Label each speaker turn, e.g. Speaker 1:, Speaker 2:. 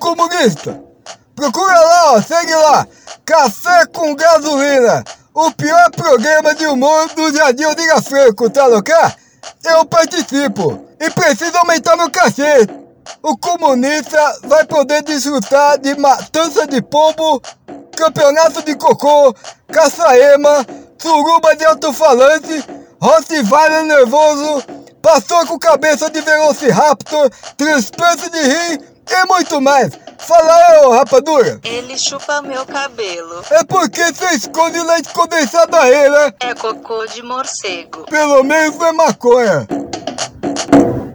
Speaker 1: comunista. Procura lá, ó, segue lá. Café com gasolina. O pior programa de humor do Jardim Aldiga Franco, tá louco? Eu participo. E preciso aumentar meu cachê. O comunista vai poder desfrutar de matança de pombo, campeonato de cocô, caçaema, suruba de alto-falante, Rottweiler nervoso, passou com cabeça de Velociraptor, transplante de rim e muito mais. Fala eu, rapadura.
Speaker 2: Ele chupa meu cabelo.
Speaker 1: É porque você esconde leite condensado aí, né?
Speaker 2: É cocô de morcego.
Speaker 1: Pelo menos é maconha.